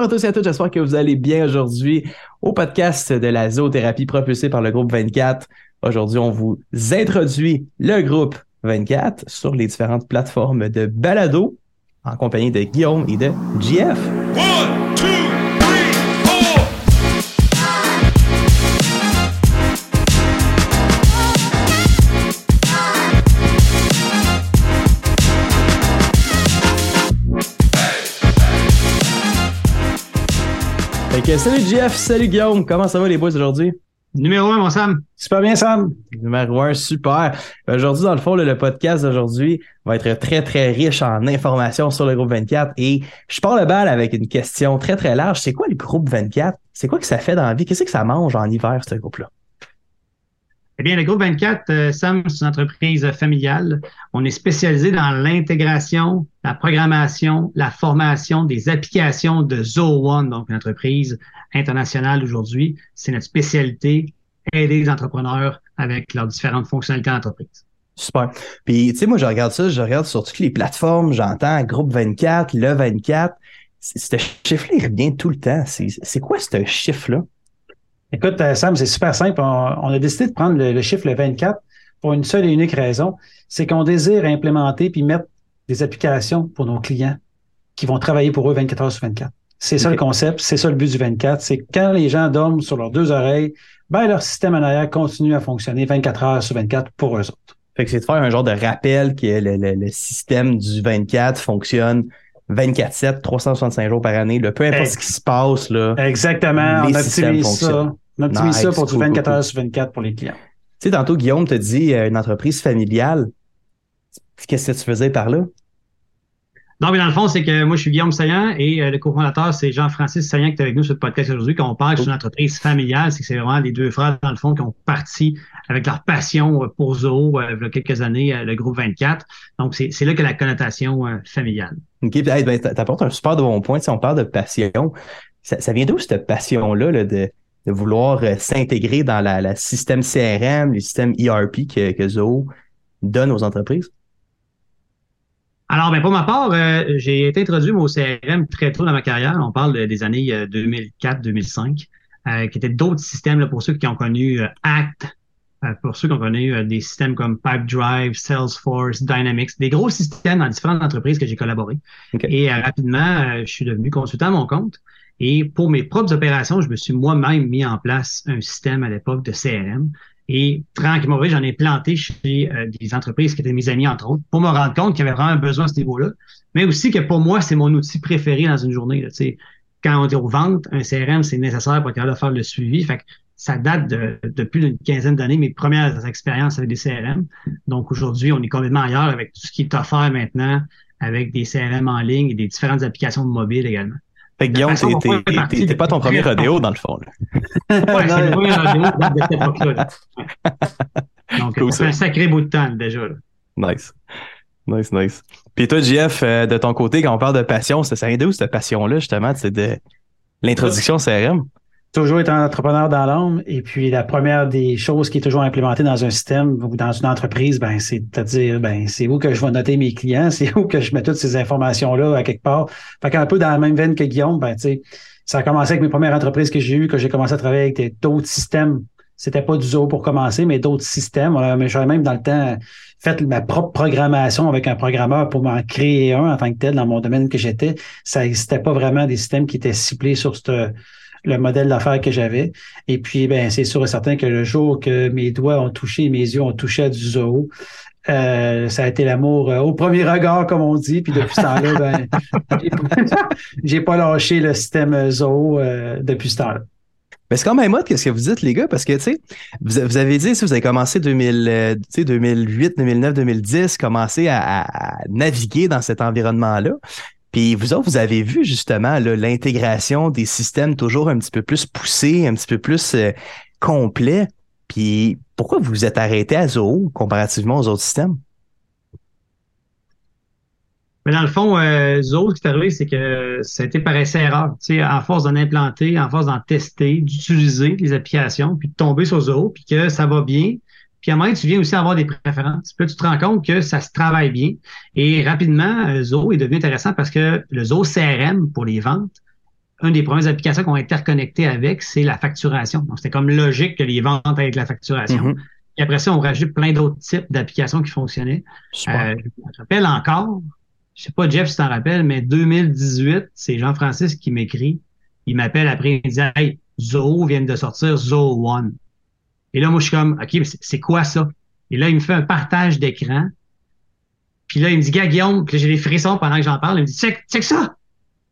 Bonjour à tous et à toutes, j'espère que vous allez bien aujourd'hui au podcast de la zoothérapie propulsé par le groupe 24. Aujourd'hui, on vous introduit le groupe 24 sur les différentes plateformes de balado en compagnie de Guillaume et de JF. Salut Jeff, salut Guillaume, comment ça va les boys aujourd'hui? Numéro un, mon Sam. Super bien, Sam. Numéro un, super. Aujourd'hui, dans le fond, le podcast d'aujourd'hui va être très, très riche en informations sur le groupe 24 et je pars le bal avec une question très, très large. C'est quoi le groupe 24? C'est quoi que ça fait dans la vie? Qu'est-ce que ça mange en hiver, ce groupe-là? Eh bien, le groupe 24, euh, Sam, c'est une entreprise familiale. On est spécialisé dans l'intégration, la programmation, la formation des applications de Zoho One, donc une entreprise internationale aujourd'hui. C'est notre spécialité, aider les entrepreneurs avec leurs différentes fonctionnalités d'entreprise. Super. Puis, tu sais, moi, je regarde ça, je regarde sur toutes les plateformes, j'entends groupe 24, le 24. Ce chiffre-là, il revient tout le temps. C'est quoi ce chiffre-là? Écoute, euh, Sam, c'est super simple. On, a décidé de prendre le, chiffre le 24 pour une seule et unique raison. C'est qu'on désire implémenter puis mettre des applications pour nos clients qui vont travailler pour eux 24 heures sur 24. C'est ça le concept, c'est ça le but du 24. C'est quand les gens dorment sur leurs deux oreilles, ben leur système en arrière continue à fonctionner 24 heures sur 24 pour eux autres. Fait que c'est de faire un genre de rappel que le, système du 24 fonctionne 24-7, 365 jours par année, peu importe ce qui se passe. Là, Exactement, on optimise ça. On optimise ça pour du 24 heures sur 24 pour les clients. Tu sais, tantôt, Guillaume te dit euh, une entreprise familiale. Qu'est-ce que tu faisais par là? Non, mais dans le fond, c'est que moi, je suis Guillaume Saillant et euh, le cofondateur, c'est Jean-Francis Saillant qui est avec nous sur le podcast aujourd'hui. Quand on parle d'une entreprise familiale, c'est vraiment les deux frères, dans le fond, qui ont parti avec leur passion pour Zoho euh, il y a quelques années, le groupe 24. Donc, c'est là que la connotation familiale. OK, ben, t'apportes un super de bon point. Si on parle de passion, ça, vient d'où cette passion-là là, de, vouloir euh, s'intégrer dans la, système CRM, le système ERP que, que Zoho donne aux entreprises? Alors, ben, pour ma part, euh, j'ai été introduit au CRM très tôt dans ma carrière. On parle des années 2004-2005, euh, qui étaient d'autres systèmes là, pour ceux qui ont connu Act, pour ceux qui ont connu des systèmes comme Pipedrive, Salesforce, Dynamics, des gros systèmes dans différentes entreprises que j'ai collaboré. Et rapidement, je suis devenu consultant à mon compte. Et pour mes propres opérations, je me suis moi-même mis en place un système à l'époque de CRM. Et tranquillement, j'en ai planté chez euh, des entreprises qui étaient mes amis, entre autres, pour me rendre compte qu'il y avait vraiment un besoin à ce niveau-là. Mais aussi que pour moi, c'est mon outil préféré dans une journée. Quand on dit aux ventes, un CRM, c'est nécessaire pour être capable de faire le suivi. Ça date de, plus d'une quinzaine d'années, mes premières expériences avec des CRM. Donc aujourd'hui, on est complètement ailleurs avec tout ce qui est offert maintenant avec des CRM en ligne et des différentes applications de mobile également. Fait que Guillaume, t'es pas ton premier rodéo dans le fond. Là. ouais, c'est le premier rodéo de cette époque-là. Donc, cool, c'est un sacré bout de temps déjà. Là. Nice. Nice, nice. Puis toi, JF, euh, de ton côté, quand on parle de passion, ça vient d'où cette passion-là, justement? C'est de l'introduction CRM? Toujours être un entrepreneur dans l'ombre. Et puis, la première des choses qui est toujours implémentée dans un système ou dans une entreprise, ben, c'est à dire, ben, c'est où que je vais noter mes clients, c'est où que je mets toutes ces informations-là à quelque part. Fait qu'un peu dans la même veine que Guillaume, ben, tu sais, ça a commencé avec mes premières entreprises que j'ai eues, que j'ai commencé à travailler avec d'autres systèmes. C'était pas du zoo pour commencer, mais d'autres systèmes. J'avais même dans le temps fait ma propre programmation avec un programmeur pour m'en créer un en tant que tel dans mon domaine que j'étais. Ça n'existait pas vraiment des systèmes qui étaient ciblés sur cette le modèle d'affaires que j'avais. Et puis, ben, c'est sûr et certain que le jour que mes doigts ont touché, mes yeux ont touché à du zoo, euh, ça a été l'amour euh, au premier regard, comme on dit. Puis depuis ce temps-là, ben, j'ai pas lâché le système zoo euh, depuis ce temps-là. Mais c'est quand même mode qu'est-ce que vous dites, les gars, parce que, tu sais, vous, avez dit, si vous avez commencé 2000, 2008, 2009, 2010, commencé à, à, naviguer dans cet environnement-là. Puis vous autres, vous avez vu justement l'intégration des systèmes toujours un petit peu plus poussés, un petit peu plus euh, complets. Puis pourquoi vous vous êtes arrêté à Zoho comparativement aux autres systèmes? Mais dans le fond, euh, Zoho, ce qui est arrivé, c'est que ça a été par essai-erreur. Tu sais, en force d'en implanter, en force d'en tester, d'utiliser les applications, puis de tomber sur Zoho, puis que ça va bien, puis à un moment, tu viens aussi avoir des préférences. Puis là, tu te rends compte que ça se travaille bien. Et rapidement, euh, Zoho est devenu intéressant parce que le Zoho CRM pour les ventes une des premières applications qu'on a interconnecté avec, c'est la facturation. Donc, c'était comme logique que les ventes avec la facturation. Mhm. Et après ça, on rajoute plein d'autres types d'applications qui fonctionnaient. Euh, je me rappelle encore, je sais pas, Jeff, si tu t'en rappelles, mais 2018, c'est Jean-Francis qui m'écrit. Il m'appelle après, il me dit Hey, Zoho vient de sortir Zoho One. Et là, moi, je suis comme OK, mais c'est- quoi ça? Et là, il me fait un partage d'écran. Puis là, il me dit, Gars, Guillaume, puis là, j'ai des frissons pendant que j'en parle. Il me dit, check, check ça!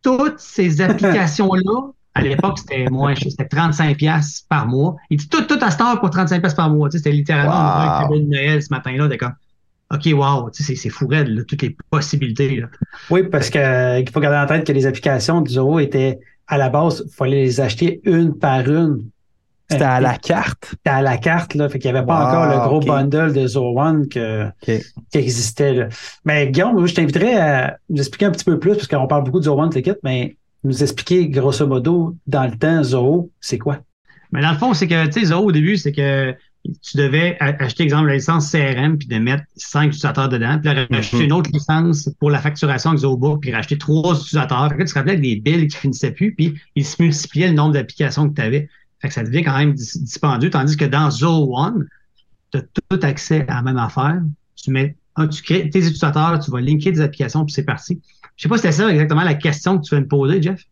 Toutes ces applications-là, à l'époque, c'était moins cher, c'était 35$ piastres par mois. Il dit, tout, tout à cette heure pour 35$ piastres par mois. Tu sais, c'était littéralement Wow. un cadeau de Noël ce matin-là. Comme, OK, wow, tu sais, c'est- fou raide, là, toutes les possibilités. Là. Oui, parce que euh, faut garder en tête que les applications du Zoho étaient à la base, il fallait les acheter une par une. C'était à Euh, la carte. C'était à la carte, là. Fait qu'il n'y avait pas Wow, encore le gros bundle de Zoho One que, qui existait. Là. Mais Guillaume, moi, je t'inviterais à nous expliquer un petit peu plus, parce qu'on parle beaucoup de Zoho One, t'inquiète, mais nous expliquer grosso modo, dans le temps, Zoho, c'est quoi? Mais dans le fond, c'est que, tu sais, Zoho, au début, c'est que tu devais acheter, exemple, la licence CRM, puis de mettre cinq utilisateurs dedans, puis là, racheter Mhm. une autre licence pour la facturation avec Zoho, puis racheter trois utilisateurs. Fait que là, tu te rappelais avec des billes qui finissaient plus, puis ils se multipliaient le nombre d'applications que tu avais. Fait que ça devient quand même dis- dispendieux, tandis que dans Zoho One, tu as tout accès à la même affaire. Tu mets, tu crées tes utilisateurs, tu vas linker des applications, puis c'est parti. Je sais pas si c'était ça exactement la question que tu viens de poser, Jeff.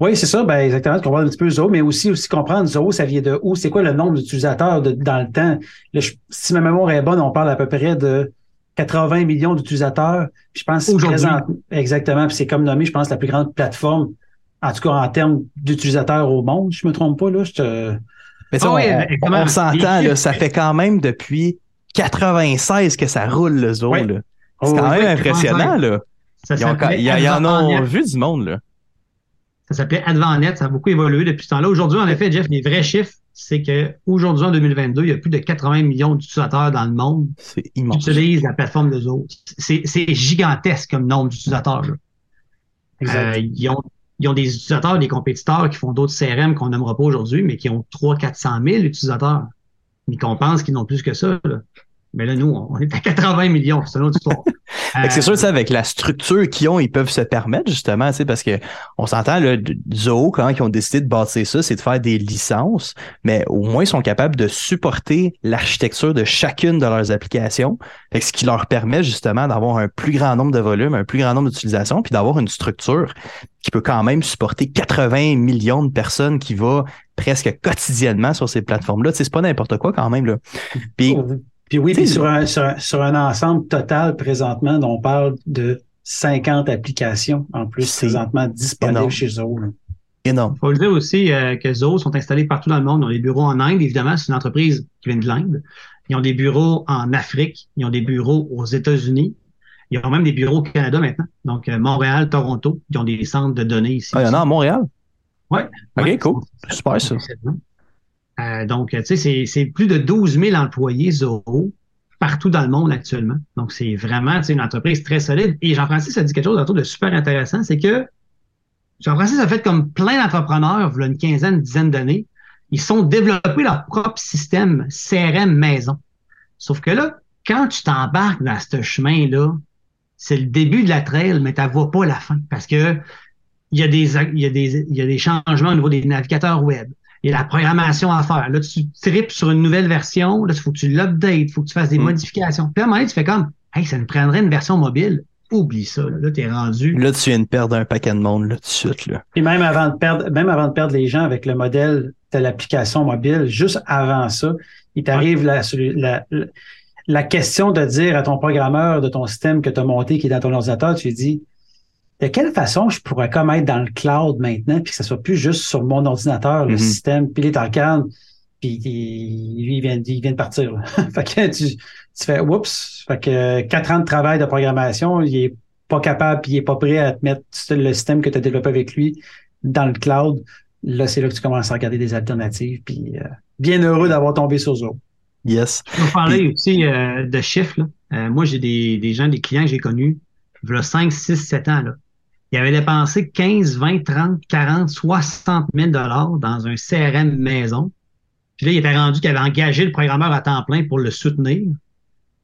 Oui, c'est ça, ben exactement, de comprendre un petit peu Zoho, mais aussi, aussi comprendre Zoho, ça vient de où? C'est quoi le nombre d'utilisateurs dans le temps? Là, je- si ma mémoire est bonne, on parle à peu près de 80 millions d'utilisateurs. Je pense que exactement, puis c'est comme nommé, je pense, la plus grande plateforme, en tout cas en termes d'utilisateurs au monde, je me trompe pas, là, je te... Mais tu sais, Ah oui, on- on, exactement. on s'entend, ça fait quand même depuis 96 que ça roule, le zoo. Oui. là. C'est Oh, quand oui, même impressionnant, là. Ça Ils, ont, ils en ont vu du monde, là. Ça s'appelait AdvanNet, ça a beaucoup évolué depuis ce temps-là. Aujourd'hui, en effet, Jeff, les vrais chiffres, c'est que aujourd'hui, en 2022, il y a plus de 80 millions d'utilisateurs dans le monde C'est qui utilisent la plateforme de Zoho. C'est c'est gigantesque comme nombre d'utilisateurs. Euh, ils, ont, ils ont des utilisateurs, des compétiteurs qui font d'autres CRM qu'on n'aimera pas aujourd'hui, mais qui ont 300-400 000 utilisateurs. Mais qu'on pense qu'ils n'ont plus que ça. Mais là, nous, on est à 80 millions. C'est une autre histoire. Que c'est Euh, sûr, sais, avec la structure qu'ils ont, ils peuvent se permettre, justement, tu sais, parce que on s'entend, là, de- Zoho, quand ils ont décidé de bâtir ça, c'est de faire des licences, mais au moins, ils sont capables de supporter l'architecture de chacune de leurs applications. Ce qui leur permet, justement, d'avoir un plus grand nombre de volumes, un plus grand nombre d'utilisations, puis d'avoir une structure qui peut quand même supporter 80 millions de personnes qui va presque quotidiennement sur ces plateformes-là. Tu sais, c'est pas n'importe quoi quand même, là. Puis, Puis oui, puis sur un, sur, un, sur un ensemble total présentement, dont on parle de 50 applications en plus présentement disponibles énorme. chez Zoho. énorme. faut le dire aussi euh, que Zoho sont installés partout dans le monde. Ils ont des bureaux en Inde, évidemment, c'est une entreprise qui vient de l'Inde. Ils ont des bureaux en Afrique, ils ont des bureaux aux États-Unis. Ils ont même des bureaux au Canada maintenant. Donc, euh, Montréal, Toronto, ils ont des centres de données ici. Ah, il y en a à Montréal? Ouais. OK, Ouais. cool. Super, ça. Euh, donc, tu sais, c'est- plus de 12 000 employés Zoho partout dans le monde actuellement. Donc, c'est vraiment une entreprise très solide. Et Jean-Francis a dit quelque chose autour de super intéressant, c'est que Jean-Francis a fait comme plein d'entrepreneurs, il a une quinzaine, une dizaine d'années, ils sont développés leur propre système CRM maison. Sauf que là, quand tu t'embarques dans ce chemin-là, c'est le début de la trail, mais tu vois pas la fin. Parce que y y y a des changements au niveau des navigateurs web. Il y a la programmation à faire. Là, tu tripes sur une nouvelle version. Là, il faut que tu l'updates. Il faut que tu fasses des Mm. modifications. Puis à un moment donné, tu fais comme, hey, ça nous prendrait une version mobile. Oublie ça. Là, là tu es rendu. Là, tu viens de perdre un paquet de monde, là, tout de suite, là. Et même avant de perdre, même avant de perdre les gens avec le modèle de l'application mobile, juste avant ça, il t'arrive la, la, la, la question de dire à ton programmeur de ton système que tu as monté, qui est dans ton ordinateur, tu lui dis de quelle façon je pourrais comme être dans le cloud maintenant, puis que ça soit plus juste sur mon ordinateur, le Mhm. système, puis il est en calme, puis il, lui, il vient, il vient de partir. fait que tu, tu fais oups, fait que quatre ans de travail de programmation, il est pas capable, puis il est pas prêt à te mettre le système que tu as développé avec lui dans le cloud. Là, c'est là que tu commences à regarder des alternatives, puis euh, bien heureux d'avoir tombé sur Zoho. Yes. Je vais parler aussi euh, de chiffres. là. Euh, moi, j'ai des, des gens, des clients que j'ai connus, il y a 5, 6, 7 ans. Là. Ils avaient dépensé 15, 20, 30, 40, 60 000 dollars dans un CRM maison. Puis là, ils étaient rendus qu'ils avaient engagé le programmeur à temps plein pour le soutenir.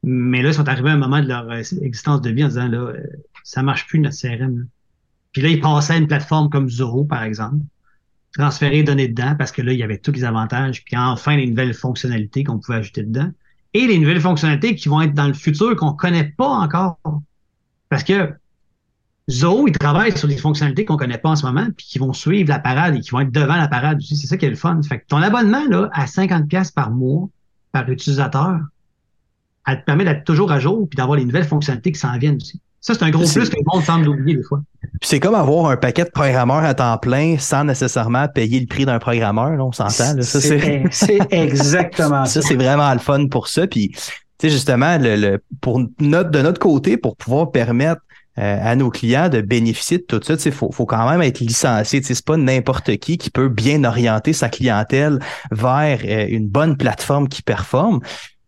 Mais là, ils sont arrivés à un moment de leur euh, existence de vie en disant, là, euh, ça marche plus notre CRM. Puis là, ils passaient à une plateforme comme Zoho, par exemple, transférer les données dedans parce que là, il y avait tous les avantages, puis enfin les nouvelles fonctionnalités qu'on pouvait ajouter dedans. Et les nouvelles fonctionnalités qui vont être dans le futur qu'on connaît pas encore. Parce que Zoho, il travaille sur des fonctionnalités qu'on connaît pas en ce moment, puis qui vont suivre la parade et qui vont être devant la parade aussi. C'est ça qui est le fun. Fait que ton abonnement, là, à 50$ par mois, par utilisateur, elle te permet d'être toujours à jour puis d'avoir les nouvelles fonctionnalités qui s'en viennent aussi. Ça, c'est un gros plus que le monde semble oublier des fois. c'est comme avoir un paquet de programmeurs à temps plein sans nécessairement payer le prix d'un programmeur, là, on s'entend. C'est exactement ça. Ça, c'est vraiment le fun pour ça. Puis, tu sais, justement, le, pour notre, de notre côté, pour pouvoir permettre euh, à nos clients de bénéficier de tout ça. Il faut, quand même être licencié. C'est pas n'importe qui qui peut bien orienter sa clientèle vers euh, une bonne plateforme qui performe.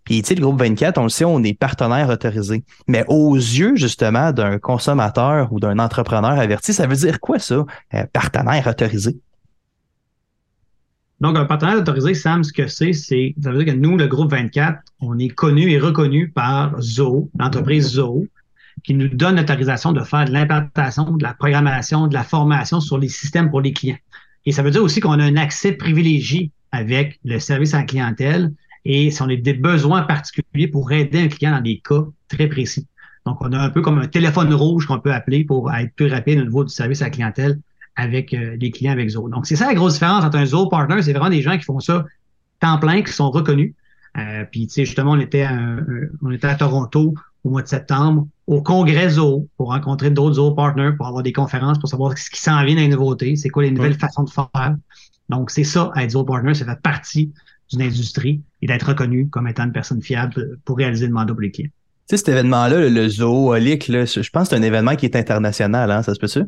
Puis, le groupe 24, on le sait, on est partenaire autorisé. Mais aux yeux, justement, d'un consommateur ou d'un entrepreneur averti, ça veut dire quoi, ça, euh, partenaire autorisé? Donc, un partenaire autorisé, Sam, ce que c'est, c'est, ça veut dire que nous, le groupe 24, on est connu et reconnu par Zoho, l'entreprise Zoho, qui nous donne l'autorisation de faire de l'implantation, de la programmation, de la formation sur les systèmes pour les clients. Et ça veut dire aussi qu'on a un accès privilégié avec le service à la clientèle et si on a des besoins particuliers pour aider un client dans des cas très précis. Donc, on a un peu comme un téléphone rouge qu'on peut appeler pour être plus rapide au niveau du service à la clientèle avec euh, les clients avec Zoho. Donc, c'est ça la grosse différence entre un Zoho Partner, c'est vraiment des gens qui font ça temps plein, qui sont reconnus. Euh, puis, tu sais, justement, on était, on était à Toronto au mois de septembre au congrès Zoho pour rencontrer d'autres Zoho partners, pour avoir des conférences, pour savoir ce qui s'en vient dans les nouveautés, c'est quoi les nouvelles façons de faire. Donc, c'est ça, être Zoho partner, ça fait partie d'une industrie et d'être reconnu comme étant une personne fiable pour réaliser le mandat pour les clients. Tu sais, cet événement-là, le Zoho Holic, là, je pense que c'est un événement qui est international, hein, ça se peut-tu?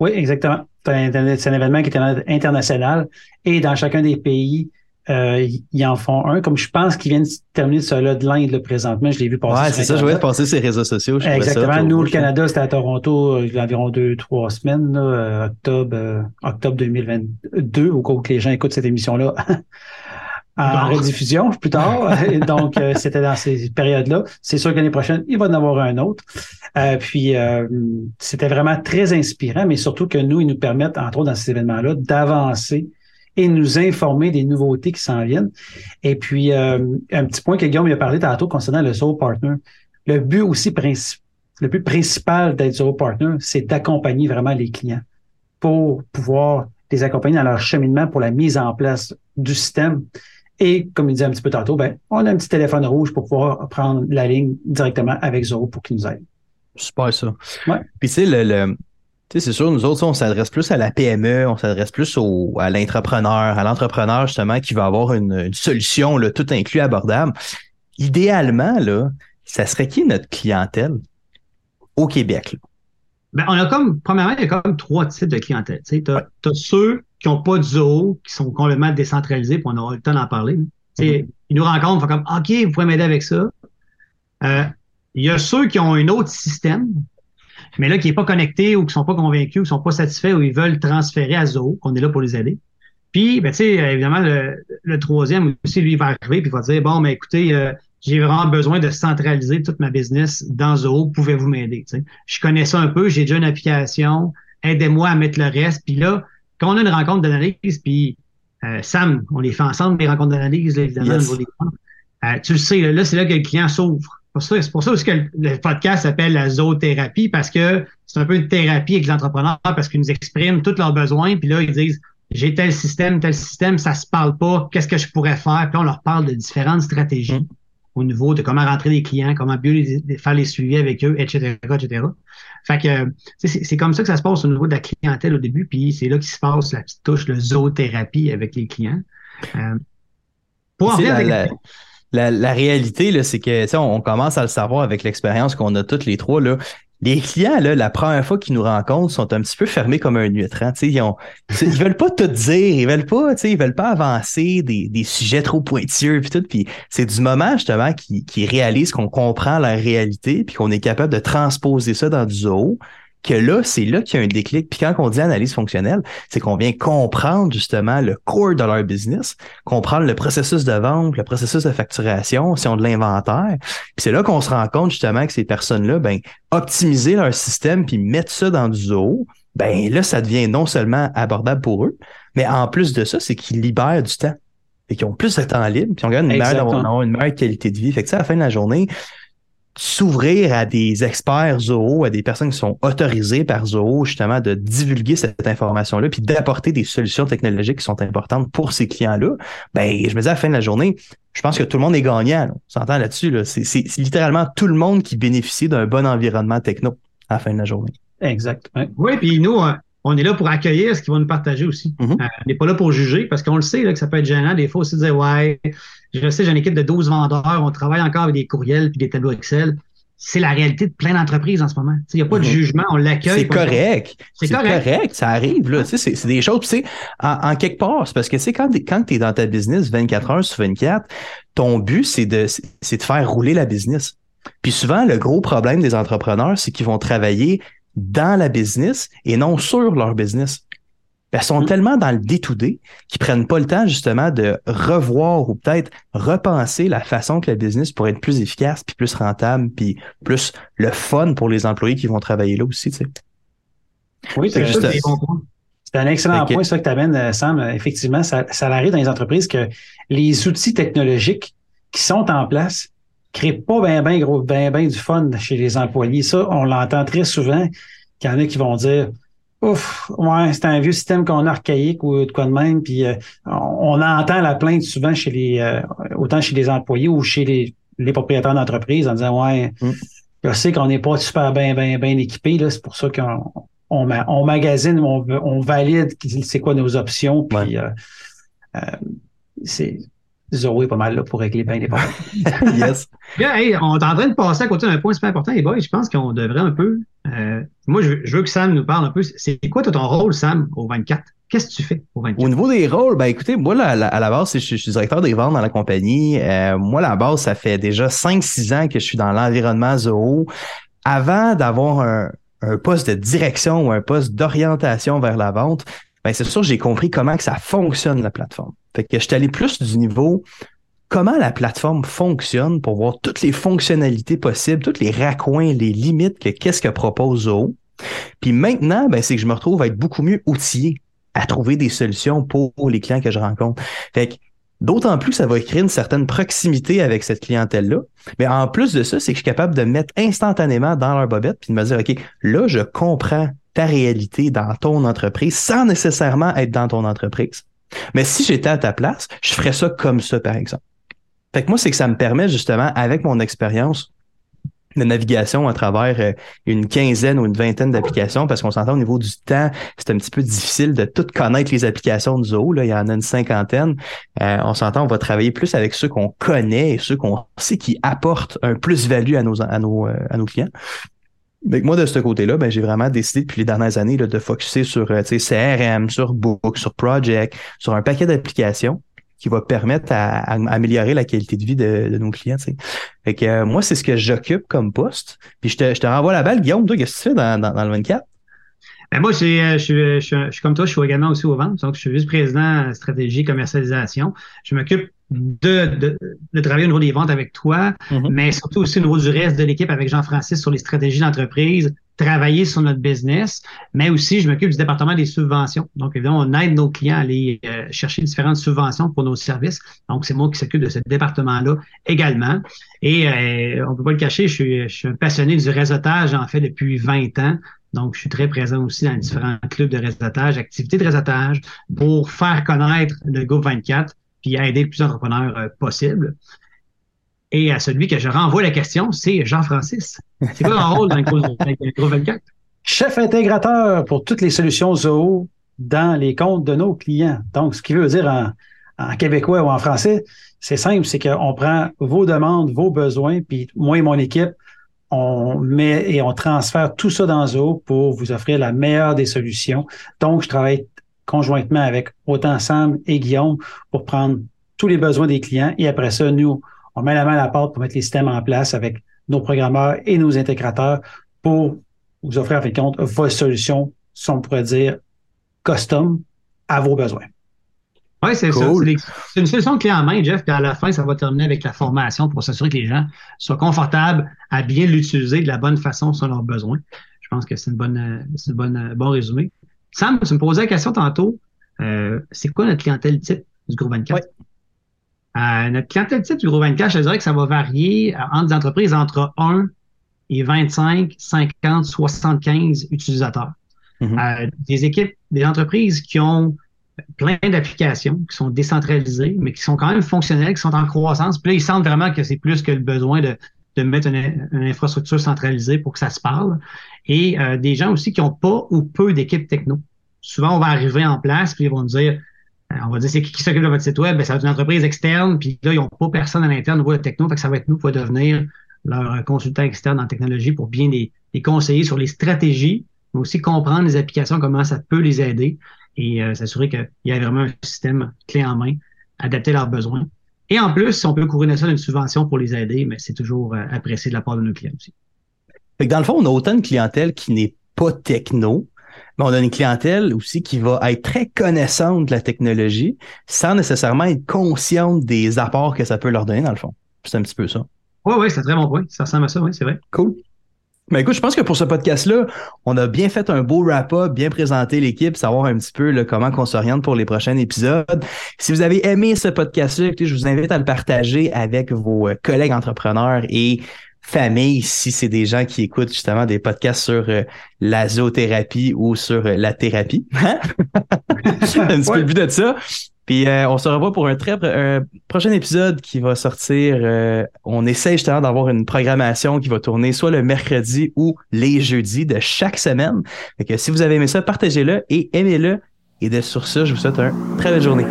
Oui, exactement. C'est un, événement qui est international et dans chacun des pays, euh, ils en font un, comme je pense qu'ils viennent de terminer celui-là de l'Inde présentement. Je l'ai vu passer. Ouais, c'est ça, je voulais passer sur les réseaux sociaux. Exactement. Nous, le Canada, c'était à Toronto euh, il y a environ deux, trois semaines, euh, octobre, octobre 2022, au cas où les gens écoutent cette émission-là. en rediffusion plus tard. Donc, c'était dans ces périodes-là. C'est sûr que l'année prochaine, il va en avoir un autre. puis, c'était vraiment très inspirant, mais surtout que nous, ils nous permettent, entre autres dans ces événements-là, d'avancer et nous informer des nouveautés qui s'en viennent. Et puis, euh, un petit point que Guillaume a parlé tantôt concernant le Soul Partner. Le but aussi principal, le but principal d'être Soul Partner, c'est d'accompagner vraiment les clients pour pouvoir les accompagner dans leur cheminement pour la mise en place du système. Et comme il disait un petit peu tantôt, ben, on a un petit téléphone rouge pour pouvoir prendre la ligne directement avec Zoro pour qu'il nous aide. Super ça. Ouais. Puis tu sais, le, c'est sûr, nous autres, on s'adresse plus à la PME, on s'adresse plus au, à l'entrepreneur, à l'entrepreneur justement qui va avoir une, solution là, tout inclus abordable. Idéalement, là, ça serait qui notre clientèle au Québec? Ben, on a comme, premièrement, il y a comme trois types de clientèle. Tu as, ceux qui n'ont pas de zoo, qui sont complètement décentralisés, puis on aura le temps d'en parler. Mm-hmm. Ils nous rencontrent, ils font comme OK, vous pouvez m'aider avec ça. Euh, il y a ceux qui ont un autre système, mais là, qui n'est pas connecté ou qui sont pas convaincus ou qui sont pas satisfaits ou ils veulent transférer à Zoho, qu'on est là pour les aider. Puis, ben, tu sais, évidemment, le, troisième aussi, lui, il va arriver puis il va dire, bon, mais écoutez, euh, j'ai vraiment besoin de centraliser toute ma business dans Zoho, pouvez-vous m'aider? Je connais ça un peu, j'ai déjà une application, aidez-moi à mettre le reste. Puis là, quand on a une rencontre d'analyse, puis euh, Sam, on les fait ensemble, les rencontres d'analyse, évidemment, niveau euh, tu le sais, là c'est là que le client s'ouvre. C'est pour ça aussi que le podcast s'appelle la zoothérapie parce que c'est un peu une thérapie avec les entrepreneurs parce qu'ils nous expriment tous leurs besoins. Puis là, ils disent j'ai tel système, tel système, ça se parle pas, qu'est-ce que je pourrais faire? Puis là, on leur parle de différentes stratégies mm. au niveau de comment rentrer les clients, comment mieux faire les suivis avec eux, etc., etc. Fait que c'est comme ça que ça se passe au niveau de la clientèle au début, puis c'est là qu'il se passe la petite touche de zoothérapie avec les clients. Euh, pour en la, la réalité, c'est que on, on commence à le savoir avec l'expérience qu'on a toutes les trois. Là. Les clients, là, la première fois qu'ils nous rencontrent, sont un petit peu fermés comme un huître. Hein, ils, ont, ils veulent pas tout dire, ils veulent pas, ils veulent pas avancer des, des sujets trop pointueux puis tout. Puis c'est du moment justement qu'ils qui réalisent qu'on comprend la réalité puis qu'on est capable de transposer ça dans du zoo que là, c'est là qu'il y a un déclic. Puis quand on dit analyse fonctionnelle, c'est qu'on vient comprendre justement le core de leur business, comprendre le processus de vente, le processus de facturation, si on de l'inventaire. Puis c'est là qu'on se rend compte justement que ces personnes-là, ben, optimiser leur système puis mettre ça dans du zoo, ben là, ça devient non seulement abordable pour eux, mais en plus de ça, c'est qu'ils libèrent du temps. Et qu'ils ont plus de temps libre, puis on gagne une meilleure, une meilleure qualité de vie. Fait que ça, à la fin de la journée, s'ouvrir à des experts Zoho, à des personnes qui sont autorisées par Zoho, justement, de divulguer cette information-là, puis d'apporter des solutions technologiques qui sont importantes pour ces clients-là, ben, je me dis à la fin de la journée, je pense que tout le monde est gagnant. On s'entend là-dessus. Là. C'est littéralement tout le monde qui bénéficie d'un bon environnement techno à la fin de la journée. Exact. Oui, puis nous, on est là pour accueillir ce qu'ils vont nous partager aussi. Mm-hmm. Euh, on n'est pas là pour juger parce qu'on le sait là, que ça peut être gênant. Des fois aussi de dire Ouais, je sais, j'ai une équipe de 12 vendeurs, on travaille encore avec des courriels puis des tableaux Excel. C'est la réalité de plein d'entreprises en ce moment. Il n'y a pas de mm-hmm. jugement, on l'accueille. C'est correct. C'est correct. Ça arrive. là. C'est des choses. tu En, en quelque part, c'est parce que quand tu es dans ta business 24 heures sur 24, ton but, c'est de, de faire rouler la business. Puis souvent, le gros problème des entrepreneurs, c'est qu'ils vont travailler dans la business et non sur leur business. Elles sont mm. tellement dans le D2D qu'ils prennent pas le temps justement de revoir ou peut-être repenser la façon que la business pourrait être plus efficace, puis plus rentable, puis plus le fun pour les employés qui vont travailler là aussi. Tu sais. Oui, c'est juste... C'est un excellent point, ça que tu amènes, euh, Sam. Effectivement, ça, ça arrive dans les entreprises que les outils technologiques qui sont en place crée pas bien, bien, gros, bien, bien du fun chez les employés. Ça, on l'entend très souvent qu'il y en a qui vont dire Ouf, ouais, c'est un vieux système qu'on a archaïque ou de quoi de même. Puis euh, on, entend la plainte souvent chez les euh, autant chez les employés ou chez les, les propriétaires d'entreprise en disant Ouais, mm. je sais qu'on n'est pas super bien, bien, bien équipé. Là, c'est pour ça qu'on on, on magasine, on, on valide c'est quoi nos options. Puis euh, c'est Zoé est pas mal là pour régler bien les problèmes. yes. hey, on est en train de passer à côté d'un point super important. Et boys, je pense qu'on devrait un peu. Euh, moi, je, veux que Sam nous parle un peu. C'est quoi ton rôle, Sam, au 24? Qu'est-ce que tu fais au 24? Au niveau des rôles, ben écoutez, moi, à la base, je, je, suis directeur des ventes dans la compagnie. Euh, moi, à la base, ça fait déjà 5-6 ans que je suis dans l'environnement Zoho. Avant d'avoir un, un poste de direction ou un poste d'orientation vers la vente, ben c'est sûr j'ai compris comment que ça fonctionne la plateforme. Fait que je suis allé plus du niveau comment la plateforme fonctionne pour voir toutes les fonctionnalités possibles, tous les raccoins, les limites que qu'est-ce que propose Zoho. Puis maintenant, ben, c'est que je me retrouve à être beaucoup mieux outillé à trouver des solutions pour les clients que je rencontre. Fait que D'autant plus, ça va créer une certaine proximité avec cette clientèle-là. Mais en plus de ça, c'est que je suis capable de mettre instantanément dans leur bobette puis de me dire, OK, là, je comprends ta réalité dans ton entreprise sans nécessairement être dans ton entreprise. Mais si j'étais à ta place, je ferais ça comme ça, par exemple. Fait que moi, c'est que ça me permet justement, avec mon expérience de navigation à travers euh, une quinzaine ou une vingtaine d'applications, parce qu'on s'entend au niveau du temps, c'est un petit peu difficile de tout connaître les applications de Zoho. Là, il y en a une cinquantaine. Euh, on s'entend, on va travailler plus avec ceux qu'on connaît et ceux qu'on sait qui apportent un plus-value à nos, à nos, euh, à nos clients. Mais moi, de ce côté-là, ben, j'ai vraiment décidé depuis les dernières années là, de focuser sur euh, CRM, sur Book, sur Project, sur un paquet d'applications qui va permettre à, améliorer la qualité de vie de, nos clients. Fait que euh, moi, c'est ce que j'occupe comme poste. Puis je te, je te renvoie la balle, Guillaume, toi, qu'est-ce que tu fais dans, dans, le 24? Ben moi, euh, je, suis, je, suis, comme toi, je suis également aussi au ventes. Donc, je suis vice-président stratégie commercialisation. Je m'occupe de, de, de, travailler au niveau des ventes avec toi, mm-hmm. mais surtout aussi au niveau du reste de l'équipe avec Jean-Francis sur les stratégies d'entreprise, travailler sur notre business, mais aussi je m'occupe du département des subventions. Donc, évidemment, on aide nos clients à aller euh, chercher différentes subventions pour nos services. Donc, c'est moi qui s'occupe de ce département-là également. Et euh, on peut pas le cacher, je suis, je suis un passionné du réseautage, en fait, depuis 20 ans. Donc, je suis très présent aussi dans différents clubs de réseautage, activités de réseautage pour faire connaître le Go 24 puis aider le plus d'entrepreneurs euh, possible. Et à celui que je renvoie la question, c'est Jean-Francis. C'est quoi ton rôle dans le Go 24? Chef intégrateur pour toutes les solutions Zoho dans les comptes de nos clients. Donc, ce qui veut dire en, en québécois ou en français, c'est simple, c'est qu'on prend vos demandes, vos besoins, puis moi et mon équipe, on met et on transfère tout ça dans Zoho pour vous offrir la meilleure des solutions. Donc, je travaille conjointement avec autant Sam et Guillaume pour prendre tous les besoins des clients et après ça, nous, on met la main à la porte pour mettre les systèmes en place avec nos programmeurs et nos intégrateurs pour vous offrir, en fait, compte, vos solutions, si on pourrait dire, custom à vos besoins. Oui, c'est ça. C'est une solution clé en main, Jeff, puis à la fin, ça va terminer avec la formation pour s'assurer que les gens soient confortables à bien l'utiliser de la bonne façon selon leurs besoins. Je pense que c'est une bonne, c'est une bonne, bon résumé. Sam, tu me posais la question tantôt. c'est quoi notre clientèle type du groupe 24? notre clientèle type du groupe 24, je dirais que ça va varier entre des entreprises entre 1 et 25, 50, 75 utilisateurs. Mm-hmm. des équipes, des entreprises qui ont plein d'applications qui sont décentralisées, mais qui sont quand même fonctionnelles, qui sont en croissance. Puis là, ils sentent vraiment que c'est plus que le besoin de, de mettre une, infrastructure centralisée pour que ça se parle. Et euh, des gens aussi qui n'ont pas ou peu d'équipes techno. Souvent, on va arriver en place, puis ils vont nous dire, euh, on va dire, c'est qui qui s'occupe de votre site web? Ben, ça va être une entreprise externe, puis là, ils n'ont pas personne à l'interne au niveau de techno, fait que ça va être nous qui va devenir leur consultant externe en technologie pour bien les, les conseiller sur les stratégies, mais aussi comprendre les applications, comment ça peut les aider et euh, s'assurer qu'il y a vraiment un système clé en main, adapté à leurs besoins. Et en plus, si on peut courir ça d'une subvention pour les aider, mais c'est toujours euh, apprécié de la part de nos clients aussi. Fait que dans le fond, on a autant de clientèle qui n'est pas techno, mais on a une clientèle aussi qui va être très connaissante de la technologie sans nécessairement être consciente des apports que ça peut leur donner, dans le fond. C'est un petit peu ça. Oui, oui, c'est très bon point. Ça ressemble à ça, oui, c'est vrai. Cool. Mais écoute, je pense que pour ce podcast-là, on a bien fait un beau wrap-up, bien présenté l'équipe, savoir un petit peu comment on s'oriente pour les prochains épisodes. Si vous avez aimé ce podcast-là, je vous invite à le partager avec vos euh, collègues entrepreneurs et famille si c'est des gens qui écoutent justement des podcasts sur euh, la zoothérapie ou sur euh, la thérapie. Hein? un petit peu le but de ça. Puis euh, on se revoit pour un très prochain épisode qui va sortir. Euh, on essaie justement d'avoir une programmation qui va tourner soit le mercredi ou les jeudis de chaque semaine. Fait que si vous avez aimé ça, partagez-le et aimez-le. Et de sur ça, je vous souhaite une très belle journée.